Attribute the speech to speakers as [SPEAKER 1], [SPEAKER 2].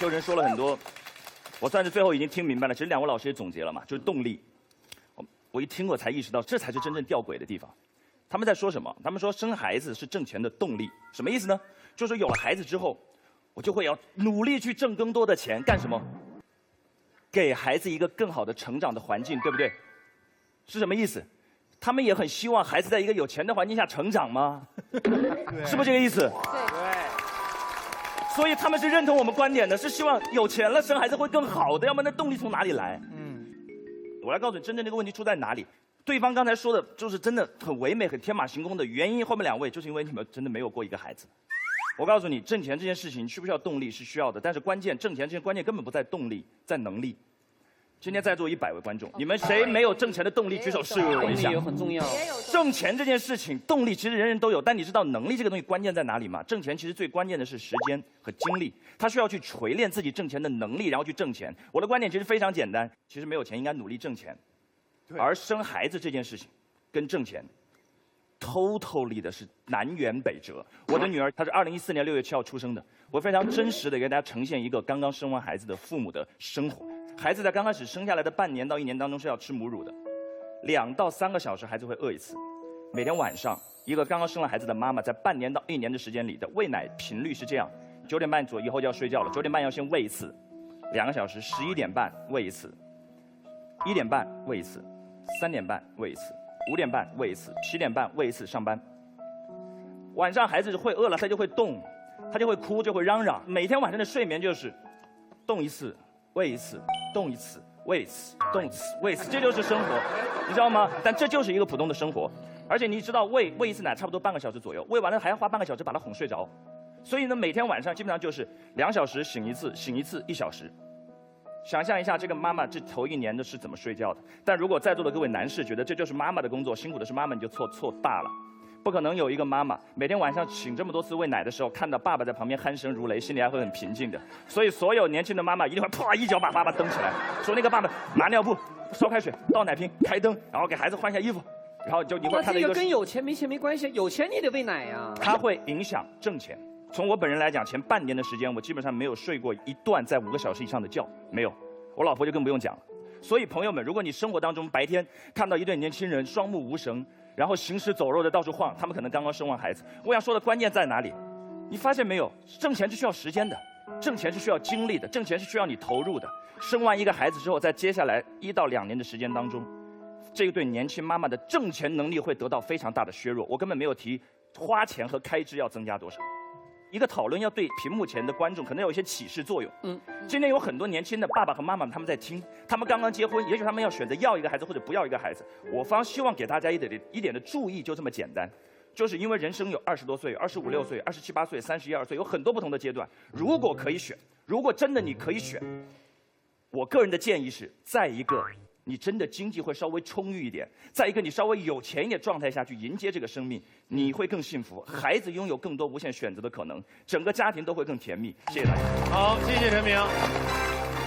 [SPEAKER 1] 修人说了很多，我算是最后已经听明白了。其实两位老师也总结了嘛，就是动力。我我一听我才意识到，这才是真正吊诡的地方。他们在说什么？他们说生孩子是挣钱的动力，什么意思呢？就是有了孩子之后，我就会要努力去挣更多的钱，干什么？给孩子一个更好的成长的环境，对不对？是什么意思？他们也很希望孩子在一个有钱的环境下成长吗？是不是这个意思？所以他们是认同我们观点的，是希望有钱了生孩子会更好的，要不然那动力从哪里来？嗯，我来告诉你，真正这个问题出在哪里。对方刚才说的就是真的很唯美、很天马行空的原因，后面两位就是因为你们真的没有过一个孩子。我告诉你，挣钱这件事情需不需要动力是需要的，但是关键挣钱这些关键根本不在动力，在能力。今天在座一百位观众，你们谁没有挣钱的动力？举手示意我一下。
[SPEAKER 2] 也很重要。
[SPEAKER 1] 挣钱这件事情，动力其实人人都有，但你知道能力这个东西关键在哪里吗？挣钱其实最关键的是时间和精力，他需要去锤炼自己挣钱的能力，然后去挣钱。我的观点其实非常简单，其实没有钱应该努力挣钱，而生孩子这件事情跟挣钱，totally 的是南辕北辙。我的女儿她是二零一四年六月七号出生的，我非常真实的给大家呈现一个刚刚生完孩子的父母的生活。孩子在刚开始生下来的半年到一年当中是要吃母乳的，两到三个小时孩子会饿一次，每天晚上一个刚刚生了孩子的妈妈在半年到一年的时间里的喂奶频率是这样：九点半左右以后就要睡觉了，九点半要先喂一次，两个小时，十一点半喂一次，一点半喂一次，三点半喂一次，五点半喂一次，七点半喂一次上班。晚上孩子会饿了，他就会动，他就会哭，就会嚷嚷，每天晚上的睡眠就是动一次。喂一次，动一次，喂一次，动一次，喂一次，这就是生活，你知道吗？但这就是一个普通的生活，而且你知道，喂喂一次奶差不多半个小时左右，喂完了还要花半个小时把他哄睡着，所以呢，每天晚上基本上就是两小时醒一次，醒一次一小时。想象一下，这个妈妈这头一年的是怎么睡觉的？但如果在座的各位男士觉得这就是妈妈的工作，辛苦的是妈妈，你就错错大了。不可能有一个妈妈每天晚上醒这么多次喂奶的时候，看到爸爸在旁边鼾声如雷，心里还会很平静的。所以，所有年轻的妈妈一定会啪一脚把爸爸蹬起来，说那个爸爸拿尿布、烧开水、倒奶瓶、开灯，然后给孩子换下衣服，然后就你会看到一个。
[SPEAKER 2] 跟有钱没钱没关系，有钱你得喂奶呀。
[SPEAKER 1] 它会影响挣钱。从我本人来讲，前半年的时间，我基本上没有睡过一段在五个小时以上的觉，没有。我老婆就更不用讲了。所以，朋友们，如果你生活当中白天看到一对年轻人双目无神，然后行尸走肉的到处晃，他们可能刚刚生完孩子。我想说的关键在哪里？你发现没有？挣钱是需要时间的，挣钱是需要精力的，挣钱是需要你投入的。生完一个孩子之后，在接下来一到两年的时间当中，这一对年轻妈妈的挣钱能力会得到非常大的削弱。我根本没有提花钱和开支要增加多少。一个讨论要对屏幕前的观众可能有一些启示作用。嗯，今天有很多年轻的爸爸和妈妈他们在听，他们刚刚结婚，也许他们要选择要一个孩子或者不要一个孩子。我方希望给大家一点一点的注意，就这么简单，就是因为人生有二十多岁、二十五六岁、二十七八岁、三十一二岁，有很多不同的阶段。如果可以选，如果真的你可以选，我个人的建议是，在一个。你真的经济会稍微充裕一点，再一个你稍微有钱一点状态下去迎接这个生命，你会更幸福，孩子拥有更多无限选择的可能，整个家庭都会更甜蜜。谢谢大家。
[SPEAKER 3] 好，谢谢陈明。